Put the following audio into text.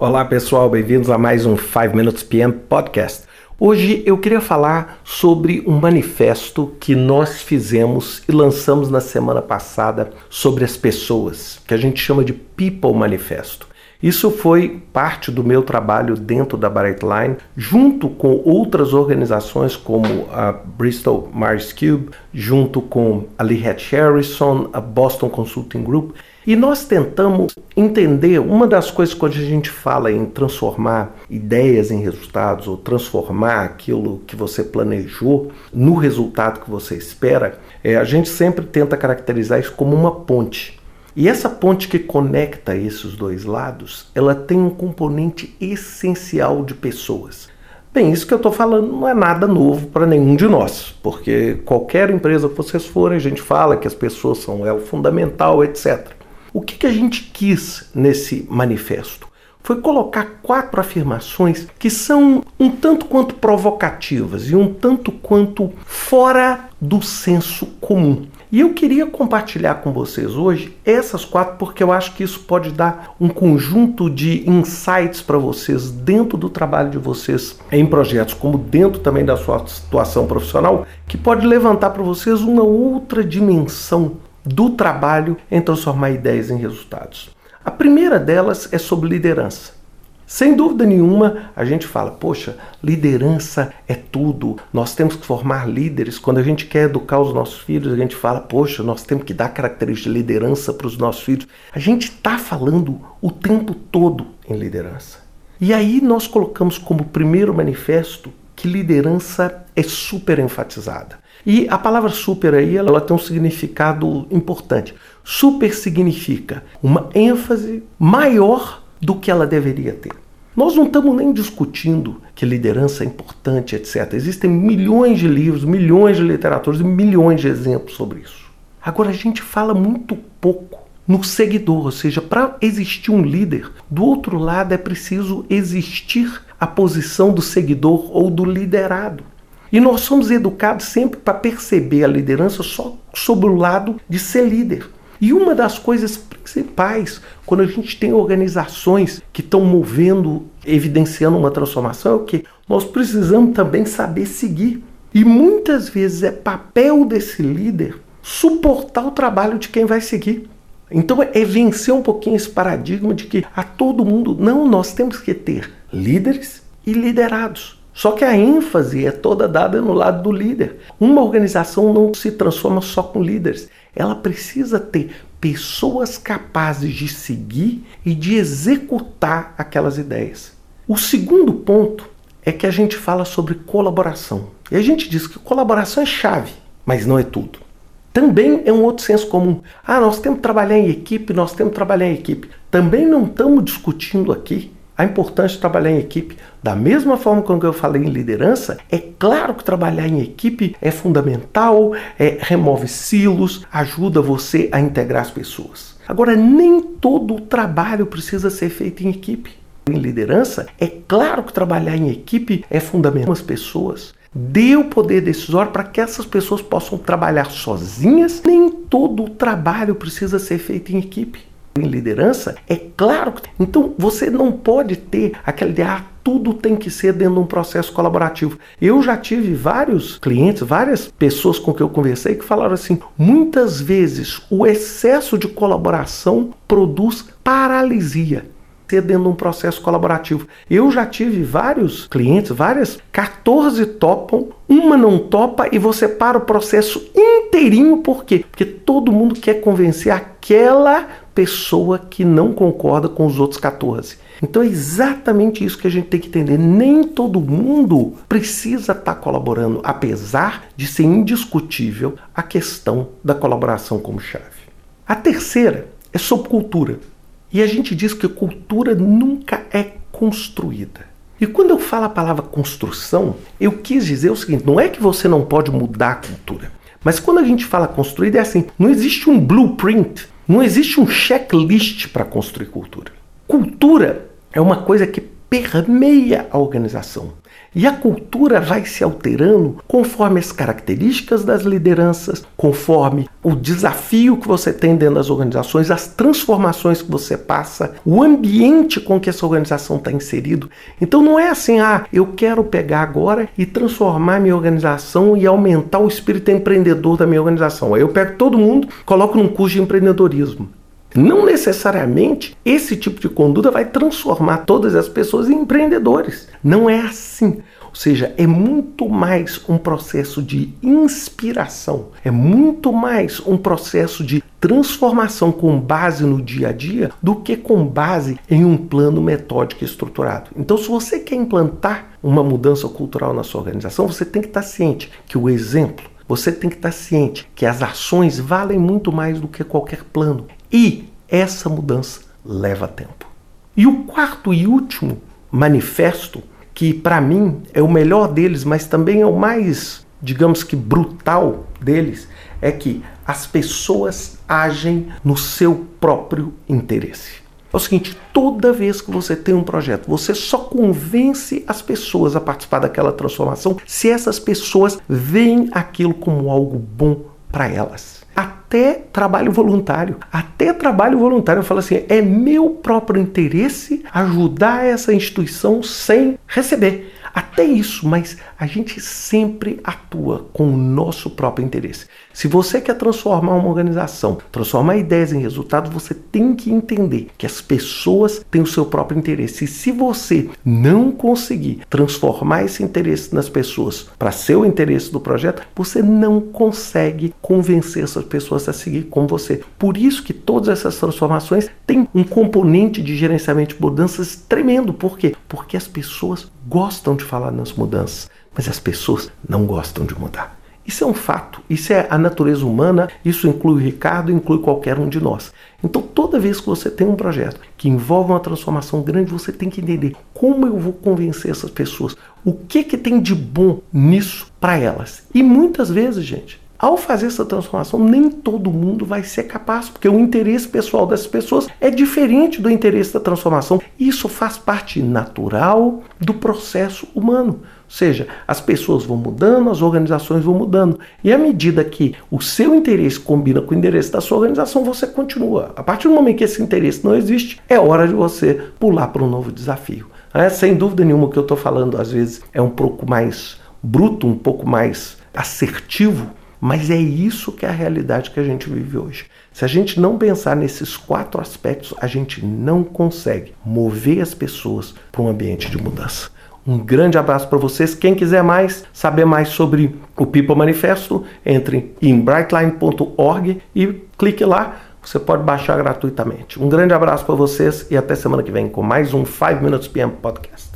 Olá pessoal, bem-vindos a mais um 5 Minutes PM Podcast. Hoje eu queria falar sobre um manifesto que nós fizemos e lançamos na semana passada sobre as pessoas, que a gente chama de People Manifesto. Isso foi parte do meu trabalho dentro da Brightline, junto com outras organizações como a Bristol Myers Cube, junto com a Lee Hatch Harrison, a Boston Consulting Group, e nós tentamos entender uma das coisas quando a gente fala em transformar ideias em resultados ou transformar aquilo que você planejou no resultado que você espera, é, a gente sempre tenta caracterizar isso como uma ponte. E essa ponte que conecta esses dois lados, ela tem um componente essencial de pessoas. Bem, isso que eu estou falando não é nada novo para nenhum de nós, porque qualquer empresa que vocês forem, a gente fala que as pessoas são elo fundamental, etc. O que, que a gente quis nesse manifesto? Foi colocar quatro afirmações que são um tanto quanto provocativas e um tanto quanto fora do senso comum. E eu queria compartilhar com vocês hoje essas quatro porque eu acho que isso pode dar um conjunto de insights para vocês dentro do trabalho de vocês em projetos, como dentro também da sua situação profissional, que pode levantar para vocês uma outra dimensão do trabalho em transformar ideias em resultados. A primeira delas é sobre liderança. Sem dúvida nenhuma, a gente fala, poxa, liderança é tudo. Nós temos que formar líderes. Quando a gente quer educar os nossos filhos, a gente fala, poxa, nós temos que dar características de liderança para os nossos filhos. A gente está falando o tempo todo em liderança. E aí nós colocamos como primeiro manifesto que liderança é super enfatizada. E a palavra super aí, ela tem um significado importante. Super significa uma ênfase maior do que ela deveria ter. Nós não estamos nem discutindo que liderança é importante, etc. Existem milhões de livros, milhões de literaturas e milhões de exemplos sobre isso. Agora a gente fala muito pouco no seguidor, ou seja, para existir um líder, do outro lado é preciso existir a posição do seguidor ou do liderado. E nós somos educados sempre para perceber a liderança só sobre o lado de ser líder. E uma das coisas principais, quando a gente tem organizações que estão movendo, evidenciando uma transformação, é o que? Nós precisamos também saber seguir. E muitas vezes é papel desse líder suportar o trabalho de quem vai seguir. Então é vencer um pouquinho esse paradigma de que a todo mundo, não, nós temos que ter líderes e liderados. Só que a ênfase é toda dada no lado do líder. Uma organização não se transforma só com líderes. Ela precisa ter pessoas capazes de seguir e de executar aquelas ideias. O segundo ponto é que a gente fala sobre colaboração. E a gente diz que colaboração é chave, mas não é tudo. Também é um outro senso comum. Ah, nós temos que trabalhar em equipe, nós temos que trabalhar em equipe. Também não estamos discutindo aqui a importância de trabalhar em equipe. Da mesma forma como eu falei em liderança, é claro que trabalhar em equipe é fundamental, é, remove silos, ajuda você a integrar as pessoas. Agora, nem todo o trabalho precisa ser feito em equipe. Em liderança, é claro que trabalhar em equipe é fundamental as pessoas. Dê o poder decisório para que essas pessoas possam trabalhar sozinhas. Nem todo o trabalho precisa ser feito em equipe em liderança, é claro que. Então você não pode ter aquela ideia, ah, tudo tem que ser dentro de um processo colaborativo. Eu já tive vários clientes, várias pessoas com quem eu conversei que falaram assim: muitas vezes o excesso de colaboração produz paralisia ser dentro de um processo colaborativo. Eu já tive vários clientes, várias, 14 topam, uma não topa e você para o processo inteirinho, por quê? Porque todo mundo quer convencer aquela pessoa que não concorda com os outros 14. Então é exatamente isso que a gente tem que entender. Nem todo mundo precisa estar colaborando, apesar de ser indiscutível a questão da colaboração como chave. A terceira é sobre cultura. E a gente diz que cultura nunca é construída. E quando eu falo a palavra construção, eu quis dizer o seguinte: não é que você não pode mudar a cultura. Mas quando a gente fala construída, é assim: não existe um blueprint, não existe um checklist para construir cultura. Cultura é uma coisa que permeia a organização. E a cultura vai se alterando conforme as características das lideranças, conforme o desafio que você tem dentro das organizações, as transformações que você passa, o ambiente com que essa organização está inserido. Então não é assim, ah, eu quero pegar agora e transformar minha organização e aumentar o espírito empreendedor da minha organização. Aí eu pego todo mundo, coloco num curso de empreendedorismo. Não necessariamente esse tipo de conduta vai transformar todas as pessoas em empreendedores. Não é assim. Ou seja, é muito mais um processo de inspiração, é muito mais um processo de transformação com base no dia a dia do que com base em um plano metódico estruturado. Então, se você quer implantar uma mudança cultural na sua organização, você tem que estar ciente que o exemplo, você tem que estar ciente que as ações valem muito mais do que qualquer plano. E essa mudança leva tempo. E o quarto e último manifesto, que para mim é o melhor deles, mas também é o mais, digamos que brutal deles, é que as pessoas agem no seu próprio interesse. É o seguinte, toda vez que você tem um projeto, você só convence as pessoas a participar daquela transformação se essas pessoas veem aquilo como algo bom para elas até trabalho voluntário. Até trabalho voluntário. Eu falo assim: é meu próprio interesse ajudar essa instituição sem receber. Até isso, mas a gente sempre atua com o nosso próprio interesse. Se você quer transformar uma organização, transformar ideias em resultados, você tem que entender que as pessoas têm o seu próprio interesse. E se você não conseguir transformar esse interesse nas pessoas para ser o interesse do projeto, você não consegue convencer essas pessoas a seguir com você. Por isso que todas essas transformações têm um componente de gerenciamento de mudanças tremendo. Por quê? Porque as pessoas gostam de falar nas mudanças, mas as pessoas não gostam de mudar. Isso é um fato, isso é a natureza humana, isso inclui o Ricardo, inclui qualquer um de nós. Então, toda vez que você tem um projeto que envolve uma transformação grande, você tem que entender como eu vou convencer essas pessoas, o que, que tem de bom nisso para elas. E muitas vezes, gente, ao fazer essa transformação, nem todo mundo vai ser capaz, porque o interesse pessoal dessas pessoas é diferente do interesse da transformação. Isso faz parte natural do processo humano. Ou seja, as pessoas vão mudando, as organizações vão mudando. E à medida que o seu interesse combina com o interesse da sua organização, você continua. A partir do momento que esse interesse não existe, é hora de você pular para um novo desafio. É, sem dúvida nenhuma, o que eu estou falando às vezes é um pouco mais bruto, um pouco mais assertivo, mas é isso que é a realidade que a gente vive hoje. Se a gente não pensar nesses quatro aspectos, a gente não consegue mover as pessoas para um ambiente de mudança. Um grande abraço para vocês. Quem quiser mais, saber mais sobre o People Manifesto, entre em brightline.org e clique lá. Você pode baixar gratuitamente. Um grande abraço para vocês e até semana que vem com mais um 5 Minutes PM Podcast.